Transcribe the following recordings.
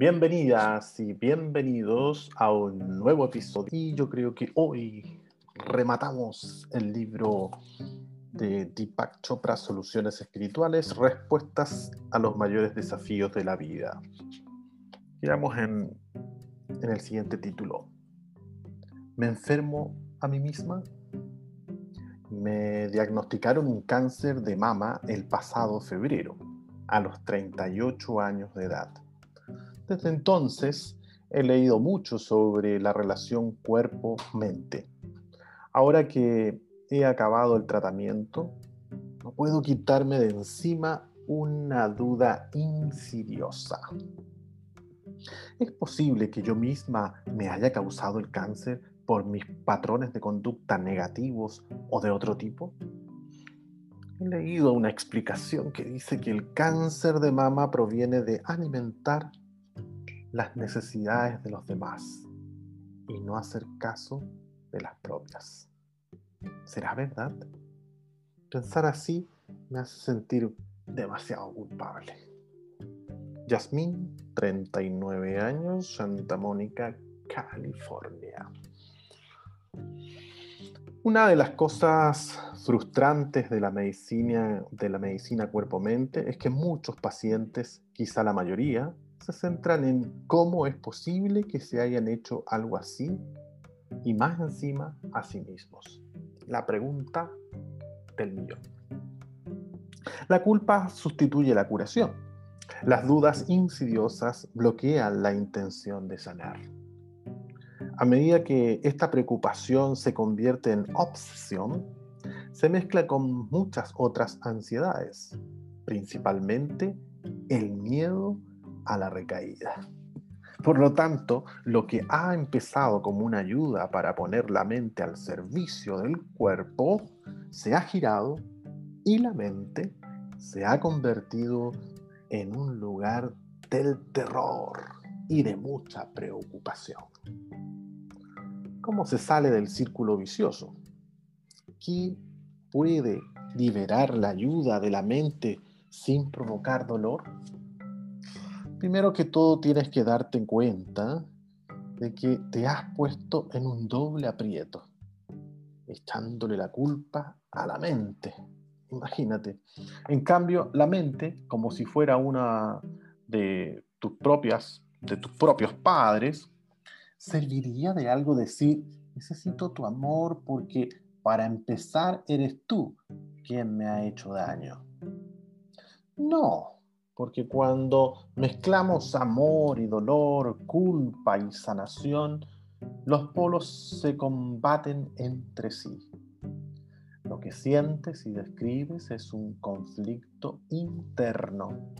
Bienvenidas y bienvenidos a un nuevo episodio. Y yo creo que hoy rematamos el libro de Deepak Chopra, Soluciones Espirituales, Respuestas a los mayores desafíos de la vida. Quedamos en, en el siguiente título. ¿Me enfermo a mí misma? Me diagnosticaron un cáncer de mama el pasado febrero, a los 38 años de edad. Desde entonces he leído mucho sobre la relación cuerpo-mente. Ahora que he acabado el tratamiento, no puedo quitarme de encima una duda insidiosa. ¿Es posible que yo misma me haya causado el cáncer por mis patrones de conducta negativos o de otro tipo? He leído una explicación que dice que el cáncer de mama proviene de alimentar las necesidades de los demás y no hacer caso de las propias. ¿Será verdad? Pensar así me hace sentir demasiado culpable. Yasmín, 39 años, Santa Mónica, California. Una de las cosas frustrantes de la medicina, de la medicina cuerpo-mente es que muchos pacientes, quizá la mayoría, se centran en cómo es posible que se hayan hecho algo así y más encima a sí mismos. La pregunta del millón. La culpa sustituye la curación. Las dudas insidiosas bloquean la intención de sanar. A medida que esta preocupación se convierte en obsesión, se mezcla con muchas otras ansiedades, principalmente el miedo a la recaída. Por lo tanto, lo que ha empezado como una ayuda para poner la mente al servicio del cuerpo, se ha girado y la mente se ha convertido en un lugar del terror y de mucha preocupación. ¿Cómo se sale del círculo vicioso? ¿Qué puede liberar la ayuda de la mente sin provocar dolor? Primero que todo tienes que darte cuenta de que te has puesto en un doble aprieto, echándole la culpa a la mente. Imagínate. En cambio, la mente, como si fuera una de tus propias, de tus propios padres, serviría de algo decir, necesito tu amor porque para empezar eres tú quien me ha hecho daño. No, porque cuando mezclamos amor y dolor, culpa y sanación, los polos se combaten entre sí. Lo que sientes y describes es un conflicto interno.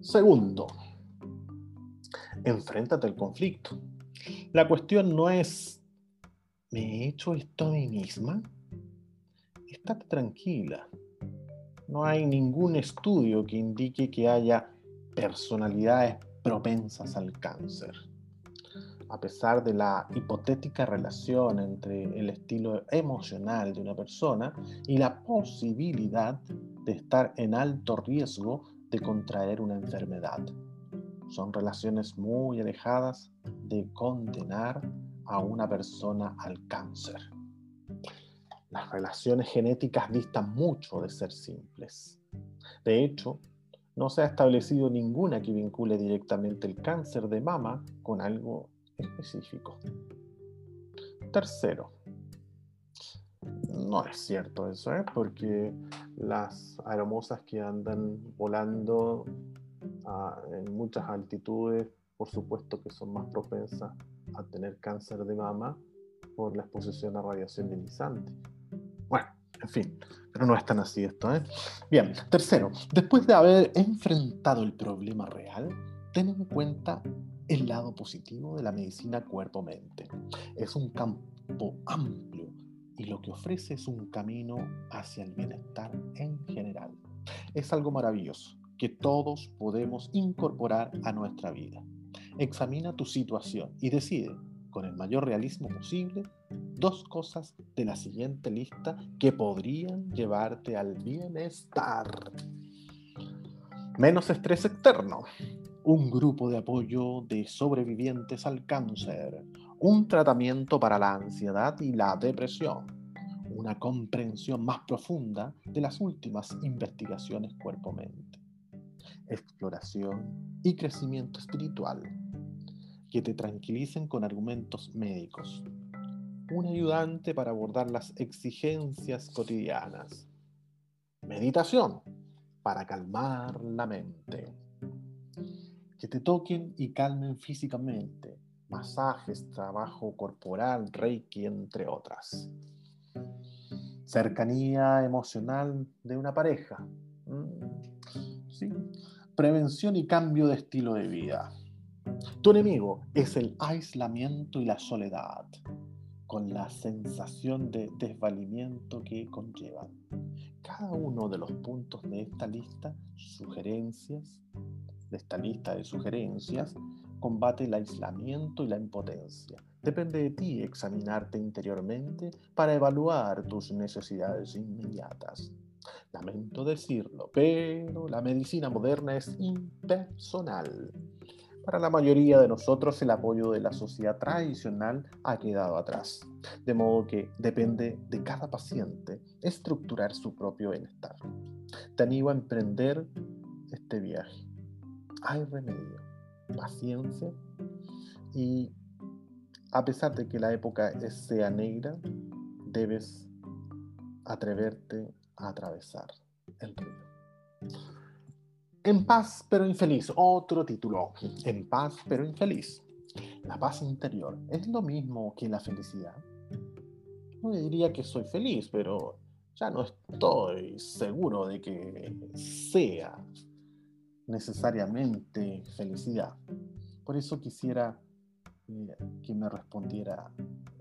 Segundo, enfréntate al conflicto. La cuestión no es, ¿me he hecho esto a mí misma? Estate tranquila no hay ningún estudio que indique que haya personalidades propensas al cáncer. A pesar de la hipotética relación entre el estilo emocional de una persona y la posibilidad de estar en alto riesgo de contraer una enfermedad. Son relaciones muy alejadas de condenar a una persona al cáncer. Las relaciones genéticas distan mucho de ser simples. De hecho, no se ha establecido ninguna que vincule directamente el cáncer de mama con algo específico. Tercero, no es cierto eso, ¿eh? porque las aeromosas que andan volando ah, en muchas altitudes, por supuesto que son más propensas a tener cáncer de mama por la exposición a radiación ionizante. Bueno, en fin, pero no es tan así esto. ¿eh? Bien, tercero, después de haber enfrentado el problema real, ten en cuenta el lado positivo de la medicina cuerpo-mente. Es un campo amplio y lo que ofrece es un camino hacia el bienestar en general. Es algo maravilloso que todos podemos incorporar a nuestra vida. Examina tu situación y decide con el mayor realismo posible dos cosas de la siguiente lista que podrían llevarte al bienestar. Menos estrés externo, un grupo de apoyo de sobrevivientes al cáncer, un tratamiento para la ansiedad y la depresión, una comprensión más profunda de las últimas investigaciones cuerpo-mente, exploración y crecimiento espiritual, que te tranquilicen con argumentos médicos, un ayudante para abordar las exigencias cotidianas, meditación para calmar la mente, que te toquen y calmen físicamente, masajes, trabajo corporal, reiki, entre otras. Cercanía emocional de una pareja. Mm, ¿sí? Prevención y cambio de estilo de vida. Tu enemigo es el aislamiento y la soledad, con la sensación de desvalimiento que conllevan. Cada uno de los puntos de esta lista, sugerencias, de esta lista de sugerencias, combate el aislamiento y la impotencia. Depende de ti examinarte interiormente para evaluar tus necesidades inmediatas. Lamento decirlo, pero la medicina moderna es impersonal. Para la mayoría de nosotros el apoyo de la sociedad tradicional ha quedado atrás, de modo que depende de cada paciente estructurar su propio bienestar. Te animo a emprender este viaje. Hay remedio paciencia y a pesar de que la época sea negra, debes atreverte a atravesar el río. En paz pero infeliz, otro título. En paz pero infeliz. La paz interior es lo mismo que la felicidad. No diría que soy feliz, pero ya no estoy seguro de que sea necesariamente felicidad. Por eso quisiera eh, que me respondiera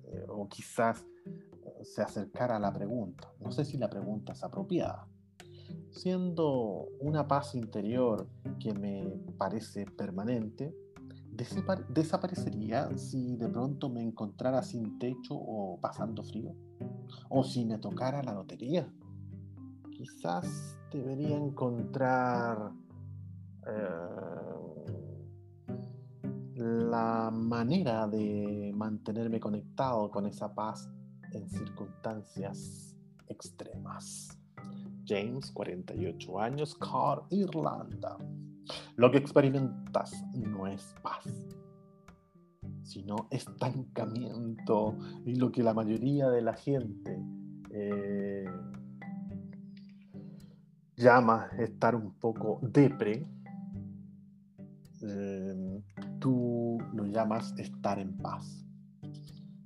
eh, o quizás eh, se acercara a la pregunta. No sé si la pregunta es apropiada. Siendo una paz interior que me parece permanente, ¿desaparecería si de pronto me encontrara sin techo o pasando frío? ¿O si me tocara la lotería? Quizás debería encontrar eh, la manera de mantenerme conectado con esa paz en circunstancias extremas. James, 48 años, Car, Irlanda. Lo que experimentas no es paz, sino estancamiento y lo que la mayoría de la gente eh, llama estar un poco depre Em, tú lo llamas estar en paz.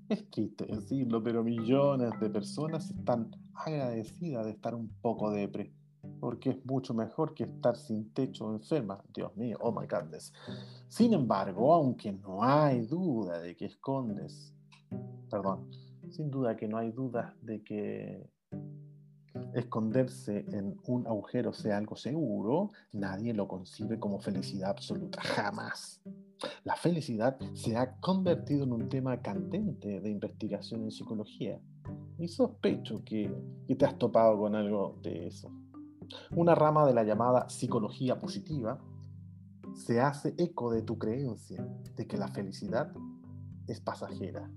Es triste decirlo, pero millones de personas están agradecidas de estar un poco depre, porque es mucho mejor que estar sin techo o enferma. Dios mío, oh my goodness. Sin embargo, aunque no hay duda de que escondes, perdón, sin duda que no hay duda de que esconderse en un agujero sea algo seguro, nadie lo concibe como felicidad absoluta, jamás. La felicidad se ha convertido en un tema candente de investigación en psicología y sospecho que, que te has topado con algo de eso. Una rama de la llamada psicología positiva se hace eco de tu creencia de que la felicidad es pasajera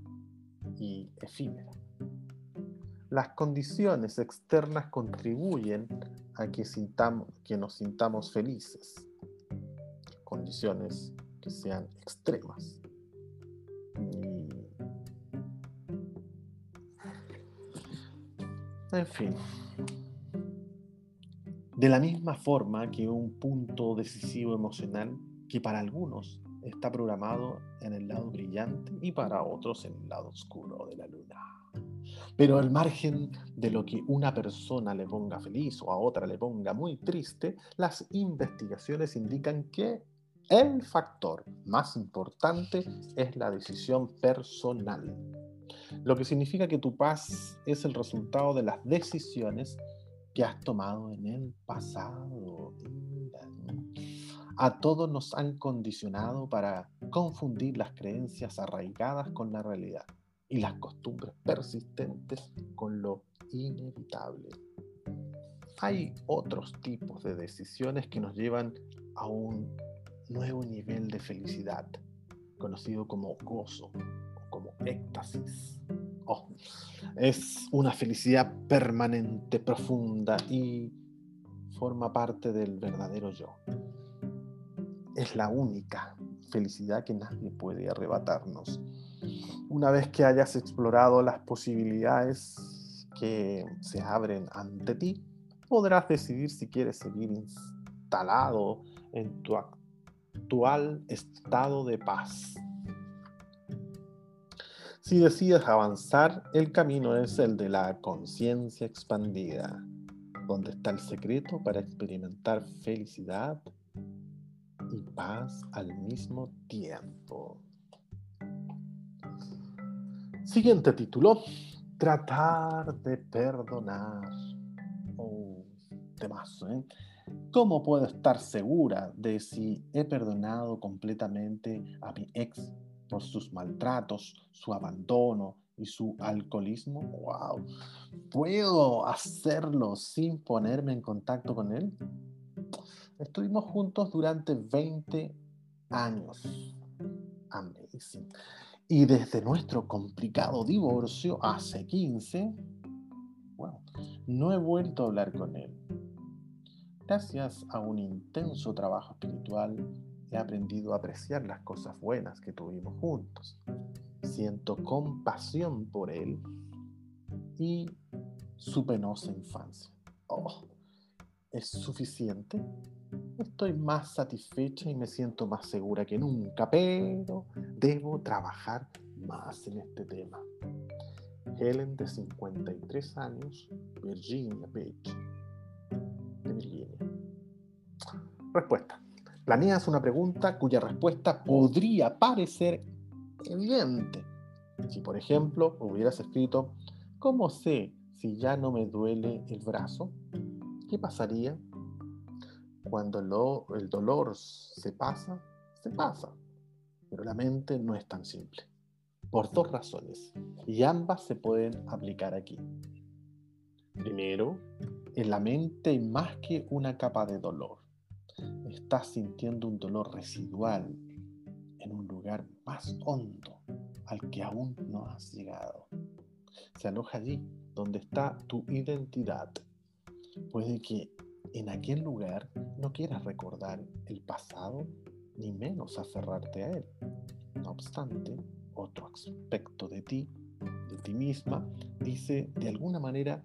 y efímera. Las condiciones externas contribuyen a que, que nos sintamos felices. Condiciones que sean extremas. En fin. De la misma forma que un punto decisivo emocional que para algunos está programado en el lado brillante y para otros en el lado oscuro de la luna. Pero al margen de lo que una persona le ponga feliz o a otra le ponga muy triste, las investigaciones indican que el factor más importante es la decisión personal. Lo que significa que tu paz es el resultado de las decisiones que has tomado en el pasado. A todos nos han condicionado para confundir las creencias arraigadas con la realidad y las costumbres persistentes con lo inevitable. Hay otros tipos de decisiones que nos llevan a un nuevo nivel de felicidad, conocido como gozo éxtasis. Oh, es una felicidad permanente, profunda y forma parte del verdadero yo. Es la única felicidad que nadie puede arrebatarnos. Una vez que hayas explorado las posibilidades que se abren ante ti, podrás decidir si quieres seguir instalado en tu actual estado de paz. Si decides avanzar, el camino es el de la conciencia expandida, donde está el secreto para experimentar felicidad y paz al mismo tiempo. Siguiente título, tratar de perdonar. Oh, temazo, ¿eh? ¿Cómo puedo estar segura de si he perdonado completamente a mi ex por sus maltratos, su abandono y su alcoholismo? ¡Wow! ¿Puedo hacerlo sin ponerme en contacto con él? Estuvimos juntos durante 20 años. Amazing. Y desde nuestro complicado divorcio hace 15, bueno, no he vuelto a hablar con él. Gracias a un intenso trabajo espiritual, he aprendido a apreciar las cosas buenas que tuvimos juntos. Siento compasión por él y su penosa infancia. Oh, ¿es suficiente? Estoy más satisfecha y me siento más segura que nunca, pero debo trabajar más en este tema. Helen, de 53 años, Virginia Beach, de Virginia. Respuesta. Planeas una pregunta cuya respuesta podría parecer evidente. Si, por ejemplo, hubieras escrito, ¿cómo sé si ya no me duele el brazo? ¿Qué pasaría cuando el dolor se pasa, se pasa. Pero la mente no es tan simple. Por dos razones. Y ambas se pueden aplicar aquí. Primero, en la mente hay más que una capa de dolor. Estás sintiendo un dolor residual en un lugar más hondo al que aún no has llegado. Se aloja allí, donde está tu identidad. Puede que en aquel lugar no quieras recordar el pasado ni menos aferrarte a él. No obstante, otro aspecto de ti, de ti misma, dice, de alguna manera,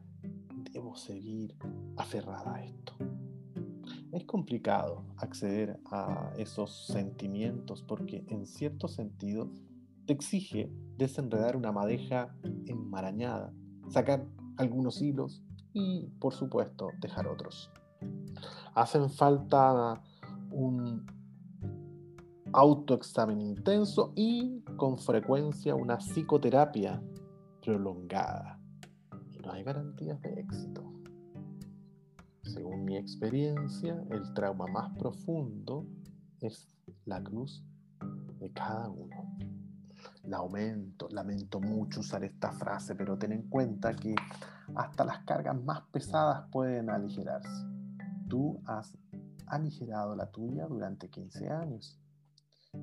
debo seguir aferrada a esto. Es complicado acceder a esos sentimientos porque en cierto sentido te exige desenredar una madeja enmarañada, sacar algunos hilos y, por supuesto, dejar otros. Hacen falta un autoexamen intenso y con frecuencia una psicoterapia prolongada. Y no hay garantías de éxito. Según mi experiencia, el trauma más profundo es la cruz de cada uno. Lamento, lamento mucho usar esta frase, pero ten en cuenta que hasta las cargas más pesadas pueden aligerarse tú has aligerado la tuya durante 15 años.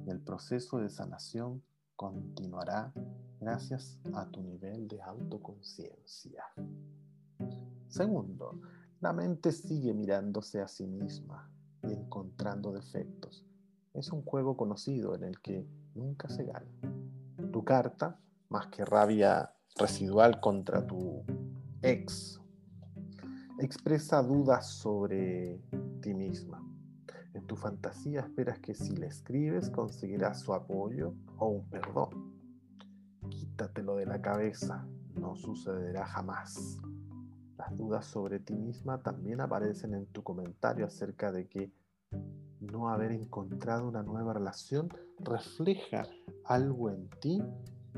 el proceso de sanación continuará gracias a tu nivel de autoconciencia. Segundo, la mente sigue mirándose a sí misma y encontrando defectos. Es un juego conocido en el que nunca se gana. Tu carta, más que rabia residual contra tu ex expresa dudas sobre ti misma. En tu fantasía esperas que si le escribes conseguirás su apoyo o un perdón. Quítatelo de la cabeza, no sucederá jamás. Las dudas sobre ti misma también aparecen en tu comentario acerca de que no haber encontrado una nueva relación refleja algo en ti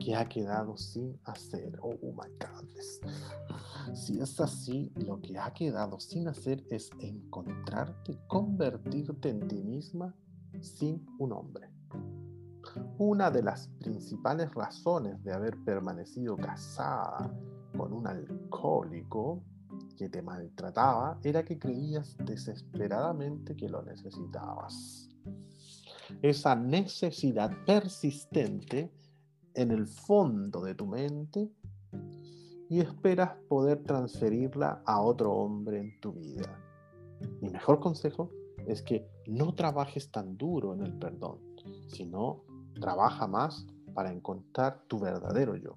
que ha quedado sin hacer. Oh, my God. Si es así, lo que ha quedado sin hacer es encontrarte, convertirte en ti misma sin un hombre. Una de las principales razones de haber permanecido casada con un alcohólico que te maltrataba era que creías desesperadamente que lo necesitabas. esa necesidad persistente en el fondo de tu mente y esperas poder transferirla a otro hombre en tu vida. Mi mejor consejo es que no trabajes tan duro en el perdón, sino trabaja más para encontrar tu verdadero yo.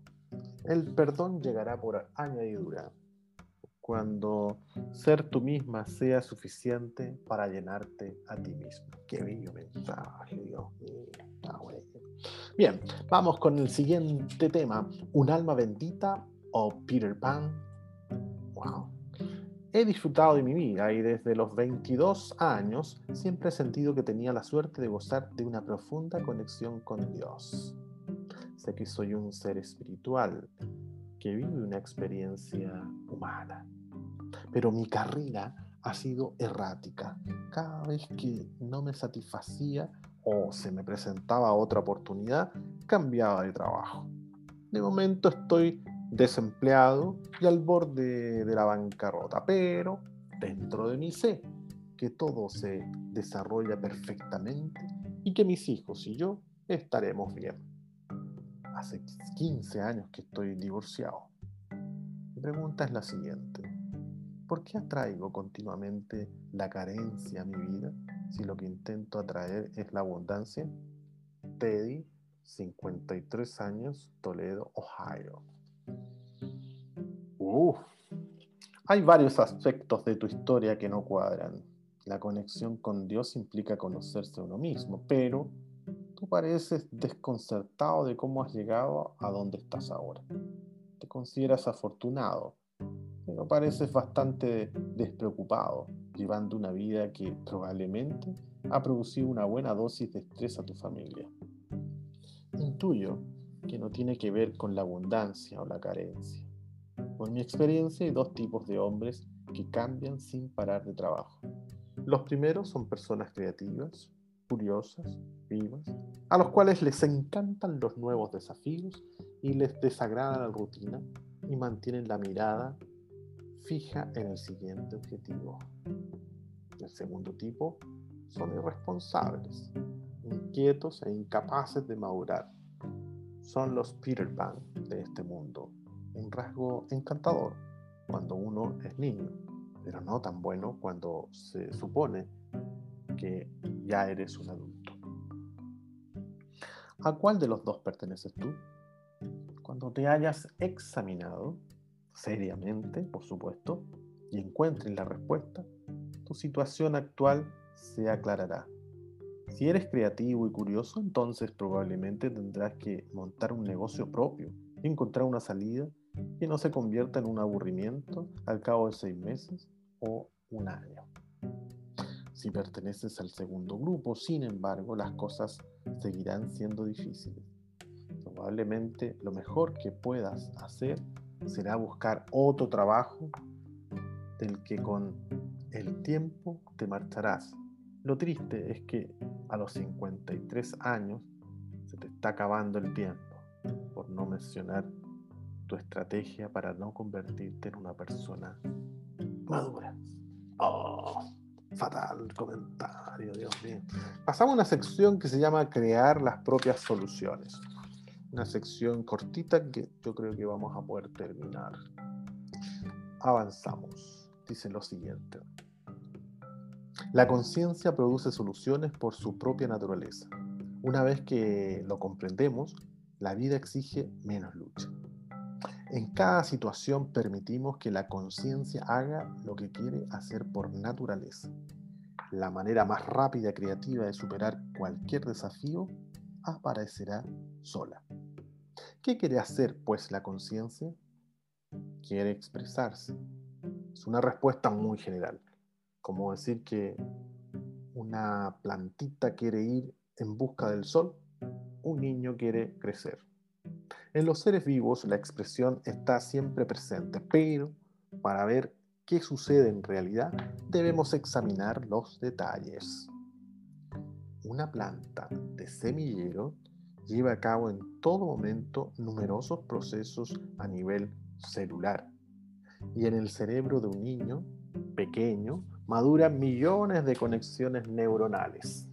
El perdón llegará por añadidura, cuando ser tú misma sea suficiente para llenarte a ti mismo. Qué bello mensaje, Dios mío. Bien, vamos con el siguiente tema. ¿Un alma bendita o Peter Pan? Wow. He disfrutado de mi vida y desde los 22 años siempre he sentido que tenía la suerte de gozar de una profunda conexión con Dios. Sé que soy un ser espiritual que vive una experiencia humana pero mi carrera ha sido errática. Cada vez que no me satisfacía o se me presentaba otra oportunidad, cambiaba de trabajo. De momento estoy desempleado y al borde de la bancarrota, pero dentro de mí sé que todo se desarrolla perfectamente y que mis hijos y yo estaremos bien. Hace 15 años que estoy divorciado. Mi pregunta es la siguiente. ¿Por qué atraigo continuamente la carencia a mi vida si lo que intento atraer es la abundancia? Teddy, 53 años, Toledo, Ohio. Uf. Hay varios aspectos de tu historia que no cuadran. La conexión con Dios implica conocerse a uno mismo, pero tú pareces desconcertado de cómo has llegado a donde estás ahora. Te consideras afortunado, pero pareces bastante despreocupado, llevando una vida que probablemente ha producido una buena dosis de estrés a tu familia. Intuyo que no tiene que ver con la abundancia o la carencia. Con mi experiencia hay dos tipos de hombres que cambian sin parar de trabajo. Los primeros son personas creativas, curiosas, vivas, a los cuales les encantan los nuevos desafíos y les desagrada la rutina y mantienen la mirada fija en el siguiente objetivo. El segundo tipo son irresponsables, inquietos e incapaces de madurar. Son los Peter Pan de este mundo, un rasgo encantador cuando uno es niño, pero no tan bueno cuando se supone que ya eres un adulto. ¿A cuál de los dos perteneces tú? Cuando te hayas examinado, seriamente, por supuesto, y encuentres la respuesta, tu situación actual se aclarará. Si eres creativo y curioso, entonces probablemente tendrás que montar un negocio propio encontrar una salida que no se convierta en un aburrimiento al cabo de seis meses o un año. Si perteneces al segundo grupo, sin embargo, las cosas seguirán siendo difíciles. Probablemente lo mejor que puedas hacer será buscar otro trabajo del que con el tiempo te marcharás. Lo triste es que a los 53 años se te está acabando el tiempo, por no mencionar tu estrategia para no convertirte en una persona madura. Oh, fatal comentario, Dios mío. Pasamos a una sección que se llama crear las propias soluciones una sección cortita que yo creo que vamos a poder terminar. Avanzamos. Dice lo siguiente. La conciencia produce soluciones por su propia naturaleza. Una vez que lo comprendemos, la vida exige menos lucha. En cada situación permitimos que la conciencia haga lo que quiere hacer por naturaleza. La manera más rápida y creativa de superar cualquier desafío aparecerá sola. ¿Qué quiere hacer, pues, la conciencia? Quiere expresarse. Es una respuesta muy general, como decir que una plantita quiere ir en busca del sol, un niño quiere crecer. En los seres vivos la expresión está siempre presente, pero para ver qué sucede en realidad debemos examinar los detalles. Una planta de semillero lleva a cabo en todo momento numerosos procesos a nivel celular. Y en el cerebro de un niño pequeño maduran millones de conexiones neuronales.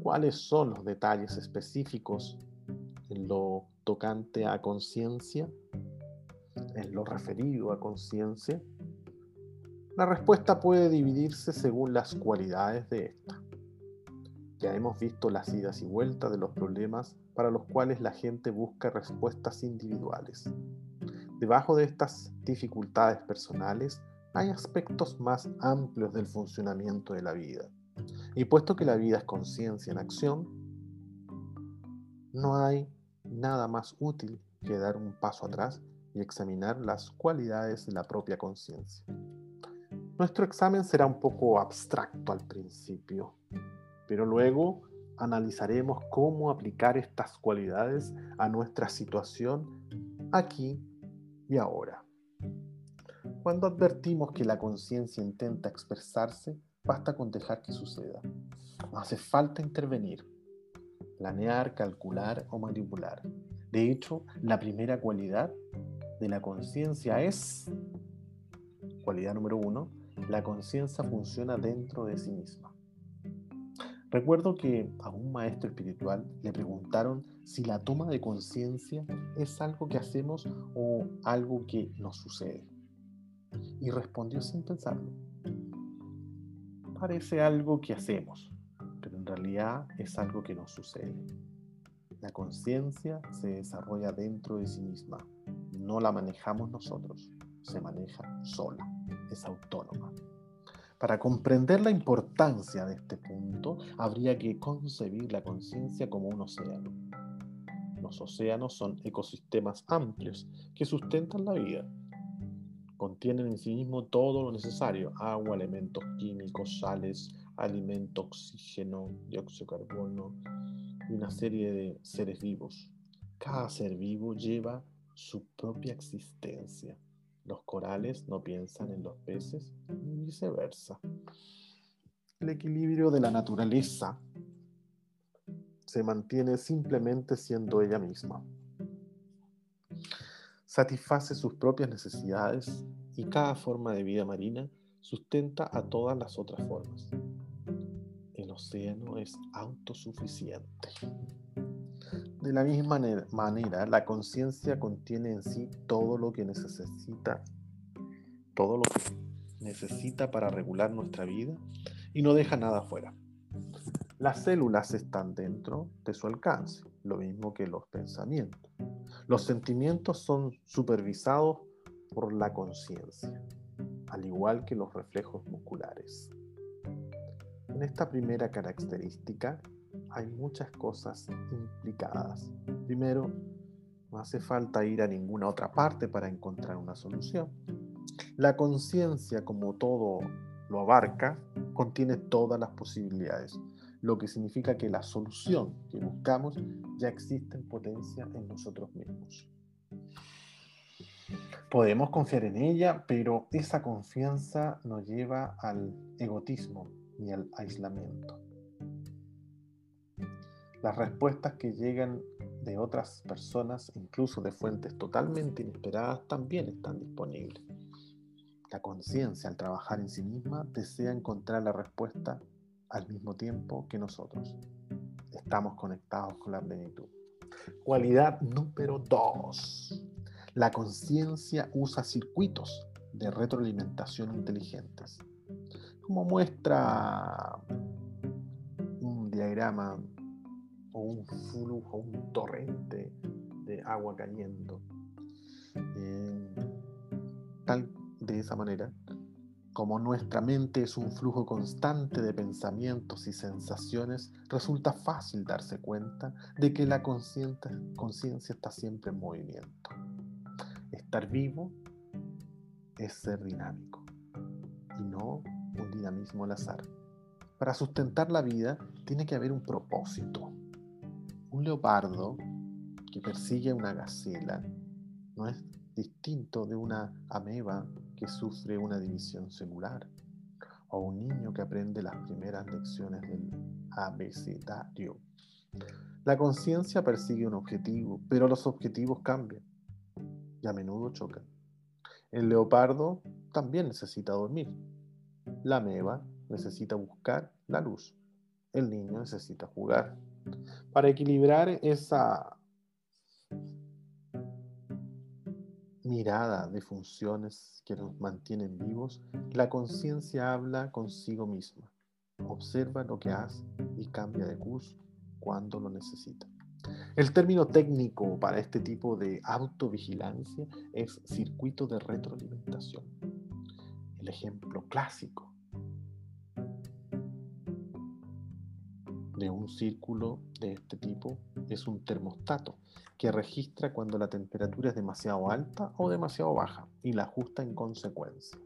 cuáles son los detalles específicos en lo tocante a conciencia, en lo referido a conciencia, la respuesta puede dividirse según las cualidades de esta. Ya hemos visto las idas y vueltas de los problemas para los cuales la gente busca respuestas individuales. Debajo de estas dificultades personales hay aspectos más amplios del funcionamiento de la vida. Y puesto que la vida es conciencia en acción, no hay nada más útil que dar un paso atrás y examinar las cualidades de la propia conciencia. Nuestro examen será un poco abstracto al principio, pero luego analizaremos cómo aplicar estas cualidades a nuestra situación aquí y ahora. Cuando advertimos que la conciencia intenta expresarse, basta con dejar que suceda. No hace falta intervenir, planear, calcular o manipular. De hecho, la primera cualidad de la conciencia es, cualidad número uno, la conciencia funciona dentro de sí misma. Recuerdo que a un maestro espiritual le preguntaron si la toma de conciencia es algo que hacemos o algo que nos sucede. Y respondió sin pensarlo. Parece algo que hacemos, en realidad es algo que nos sucede. La conciencia se desarrolla dentro de sí misma, no la manejamos nosotros, se maneja sola, es autónoma. Para comprender la importancia de este punto, habría que concebir la conciencia como un océano. Los océanos son ecosistemas amplios que sustentan la vida. Contienen en sí mismo todo lo necesario, agua, elementos químicos, sales, alimento, oxígeno, dióxido de carbono y una serie de seres vivos. Cada ser vivo lleva su propia existencia los corales no piensan en los peces y viceversa. El equilibrio de la naturaleza se mantiene simplemente siendo ella misma. Satisface sus propias necesidades y cada forma de vida marina sustenta a todas las otras formas. Océano es autosuficiente. De la misma manera, la conciencia contiene en sí todo lo que necesita, todo lo que necesita para regular nuestra vida y no deja nada fuera. Las células están dentro de su alcance, lo mismo que los pensamientos. Los sentimientos son supervisados por la conciencia, al igual que los reflejos musculares. En esta primera característica, hay muchas cosas implicadas. Primero, no hace falta ir a ninguna otra parte para encontrar una solución. La conciencia, como todo lo abarca, contiene todas las posibilidades, lo que significa que la solución que buscamos ya existe en potencia en nosotros mismos. Podemos confiar en ella, pero esa confianza nos lleva al egotismo y al aislamiento. Las respuestas que llegan de otras personas, incluso de fuentes totalmente inesperadas, también están disponibles. La conciencia, al trabajar en sí misma, desea encontrar la respuesta al mismo tiempo que nosotros. Estamos conectados con la plenitud. Cualidad número dos. La conciencia usa circuitos de retroalimentación inteligentes. Como muestra un diagrama o un flujo, un torrente de agua cayendo. tal de esa manera, como nuestra mente es un flujo constante de pensamientos y sensaciones, resulta fácil darse cuenta de que la conciencia está siempre en movimiento. Estar vivo es ser dinámico y no un dinamismo al azar. Para sustentar la vida tiene que haber un propósito, un leopardo que persigue a una gacela no es distinto de una ameba que sufre una división celular o un niño que aprende las primeras lecciones del abecedario. La conciencia persigue un objetivo, pero los objetivos cambian y a menudo chocan. El leopardo también necesita dormir. La ameba necesita buscar la luz. el niño necesita jugar. Para equilibrar esa mirada de funciones que nos mantienen vivos, la conciencia habla consigo misma, observa lo que hace y cambia de curso cuando lo necesita. El término técnico para este tipo de autovigilancia es circuito de retroalimentación. El ejemplo clásico un círculo de este tipo es un termostato que registra cuando la temperatura es demasiado alta o demasiado baja y la ajusta en consecuencia.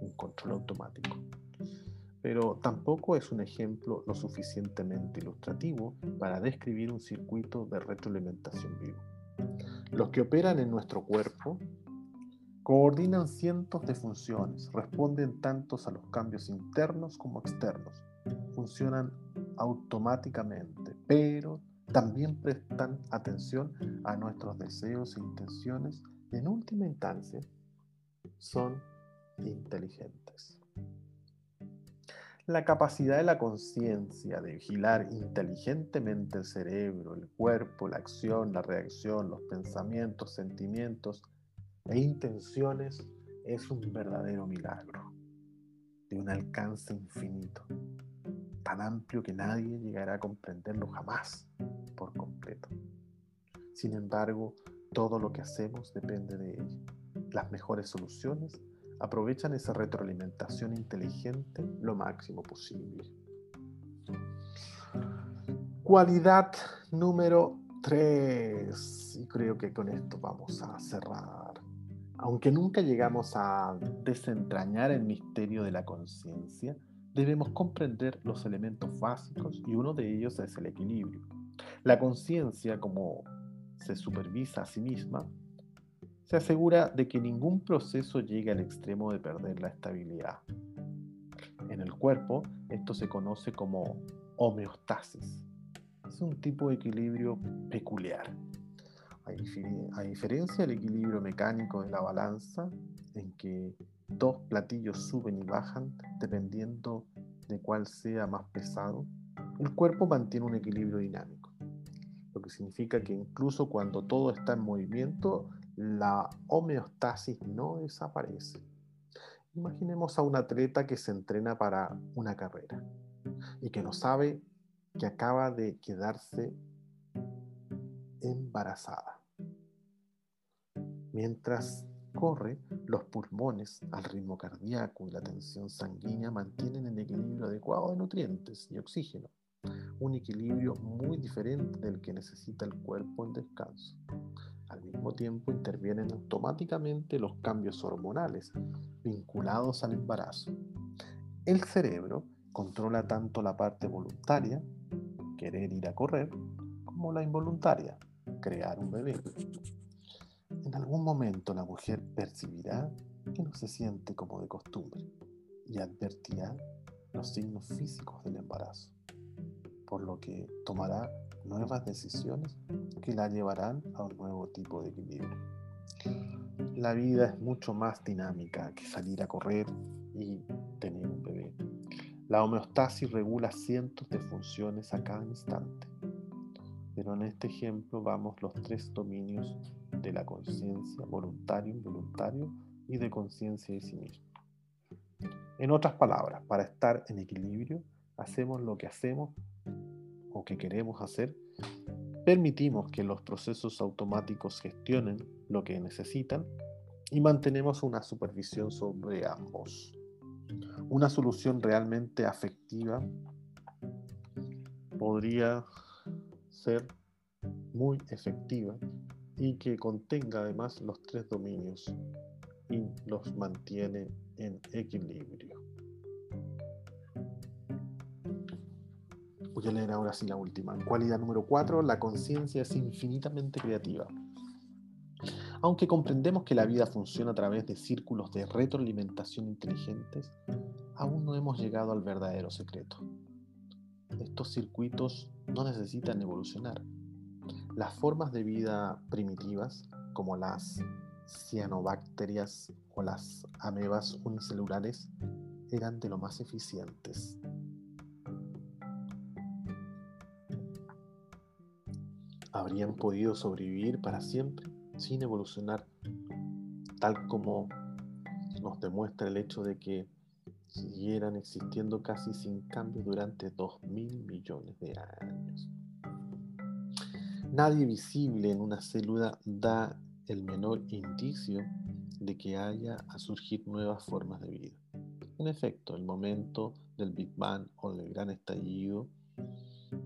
Un control automático. Pero tampoco es un ejemplo lo suficientemente ilustrativo para describir un circuito de retroalimentación vivo. Los que operan en nuestro cuerpo coordinan cientos de funciones, responden tantos a los cambios internos como externos, funcionan automáticamente, pero también prestan atención a nuestros deseos e intenciones y en última instancia son inteligentes. La capacidad de la conciencia de vigilar inteligentemente el cerebro, el cuerpo, la acción, la reacción, los pensamientos, sentimientos e intenciones es un verdadero milagro de un alcance infinito tan amplio que nadie llegará a comprenderlo jamás por completo. Sin embargo, todo lo que hacemos depende de ello. Las mejores soluciones aprovechan esa retroalimentación inteligente lo máximo posible. Cualidad número 3. Y creo que con esto vamos a cerrar. Aunque nunca llegamos a desentrañar el misterio de la conciencia, debemos comprender los elementos básicos y uno de ellos es el equilibrio. La conciencia, como se supervisa a sí misma, se asegura de que ningún proceso llegue al extremo de perder la estabilidad. En el cuerpo, esto se conoce como homeostasis. Es un tipo de equilibrio peculiar. A diferencia del equilibrio mecánico de la balanza, en que dos platillos suben y bajan dependiendo de cuál sea más pesado, el cuerpo mantiene un equilibrio dinámico, lo que significa que incluso cuando todo está en movimiento, la homeostasis no desaparece. Imaginemos a un atleta que se entrena para una carrera y que no sabe que acaba de quedarse embarazada. Mientras corre, los pulmones, al ritmo cardíaco y la tensión sanguínea mantienen el equilibrio adecuado de nutrientes y oxígeno, un equilibrio muy diferente del que necesita el cuerpo en descanso. Al mismo tiempo intervienen automáticamente los cambios hormonales vinculados al embarazo. El cerebro controla tanto la parte voluntaria, querer ir a correr, como la involuntaria, crear un bebé. En algún momento la mujer percibirá que no se siente como de costumbre y advertirá los signos físicos del embarazo, por lo que tomará nuevas decisiones que la llevarán a un nuevo tipo de equilibrio. La vida es mucho más dinámica que salir a correr y tener un bebé. La homeostasis regula cientos de funciones a cada instante, pero en este ejemplo vamos los tres dominios de la conciencia, voluntario, involuntario y de conciencia de sí mismo. En otras palabras, para estar en equilibrio, hacemos lo que hacemos o que queremos hacer, permitimos que los procesos automáticos gestionen lo que necesitan y mantenemos una supervisión sobre ambos. Una solución realmente afectiva podría ser muy efectiva y que contenga además los tres dominios y los mantiene en equilibrio. Voy a leer ahora sí la última. Cualidad número 4, la conciencia es infinitamente creativa. Aunque comprendemos que la vida funciona a través de círculos de retroalimentación inteligentes, aún no hemos llegado al verdadero secreto. Estos circuitos no necesitan evolucionar, las formas de vida primitivas, como las cianobacterias o las amebas unicelulares, eran de lo más eficientes. Habrían podido sobrevivir para siempre sin evolucionar, tal como nos demuestra el hecho de que siguieran existiendo casi sin cambio durante 2.000 millones de años. Nadie visible en una célula da el menor indicio de que haya a surgir nuevas formas de vida. En efecto, el momento del Big Bang o del gran estallido,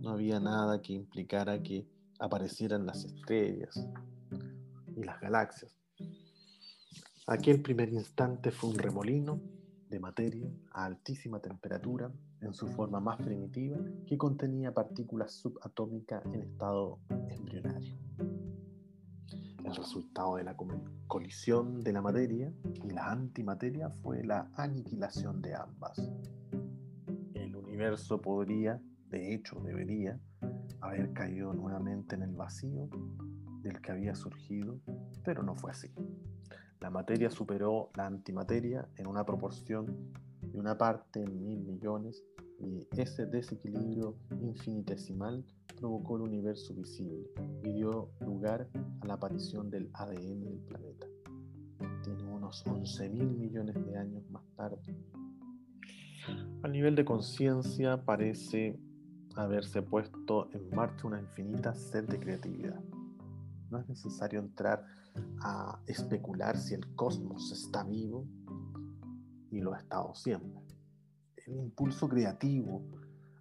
no había nada que implicara que aparecieran las estrellas y las galaxias. Aquel primer instante fue un remolino de materia a altísima temperatura en su forma más primitiva que contenía partículas subatómicas en estado embrionario. El resultado de la colisión de la materia y la antimateria fue la aniquilación de ambas. El universo podría, de hecho debería, haber caído nuevamente en el vacío del que había surgido, pero no fue así. La materia superó la antimateria en una proporción de una parte en mil millones y ese desequilibrio infinitesimal provocó el universo visible y dio lugar a la aparición del ADN del planeta. Tiene unos 11 mil millones de años más tarde. A nivel de conciencia parece haberse puesto en marcha una infinita sed de creatividad. No es necesario entrar a especular si el cosmos está vivo y lo ha estado siempre. El impulso creativo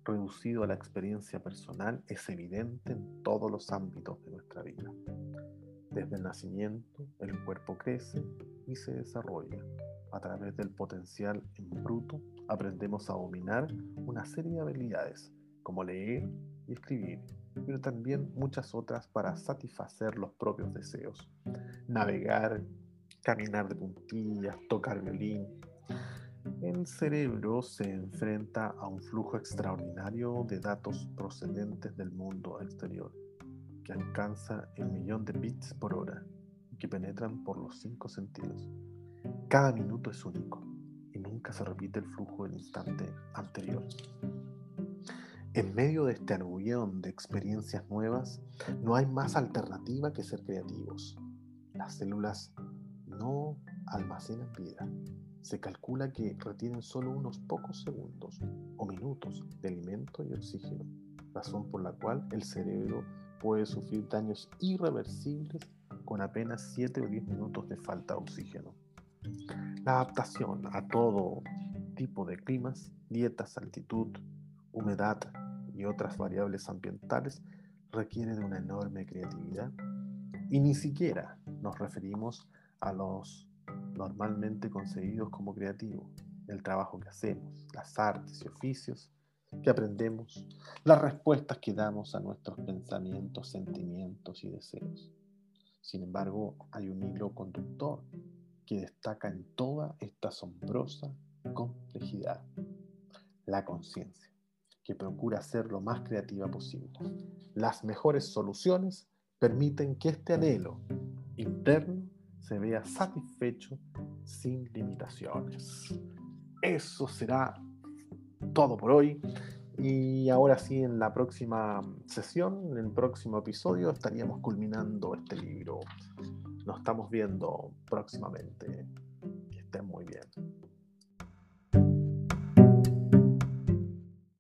reducido a la experiencia personal es evidente en todos los ámbitos de nuestra vida. Desde el nacimiento, el cuerpo crece y se desarrolla. A través del potencial en bruto, aprendemos a dominar una serie de habilidades, como leer y escribir, pero también muchas otras para satisfacer los propios deseos. Navegar, caminar de puntillas, tocar violín. El cerebro se enfrenta a un flujo extraordinario de datos procedentes del mundo exterior, que alcanza el millón de bits por hora y que penetran por los cinco sentidos. Cada minuto es único y nunca se repite el flujo del instante anterior. En medio de este argullón de experiencias nuevas, no hay más alternativa que ser creativos. Las células no almacenan vida. Se calcula que retienen solo unos pocos segundos o minutos de alimento y oxígeno, razón por la cual el cerebro puede sufrir daños irreversibles con apenas 7 o 10 minutos de falta de oxígeno. La adaptación a todo tipo de climas, dietas, altitud, humedad, y otras variables ambientales requiere de una enorme creatividad y ni siquiera nos referimos a los normalmente concebidos como creativos, el trabajo que hacemos, las artes y oficios que aprendemos, las respuestas que damos a nuestros pensamientos, sentimientos y deseos. Sin embargo, hay un hilo conductor que destaca en toda esta asombrosa complejidad, la conciencia que procura ser lo más creativa posible. Las mejores soluciones permiten que este anhelo interno se vea satisfecho sin limitaciones. Eso será todo por hoy. Y ahora sí, en la próxima sesión, en el próximo episodio, estaríamos culminando este libro. Nos estamos viendo próximamente. Que estén muy bien.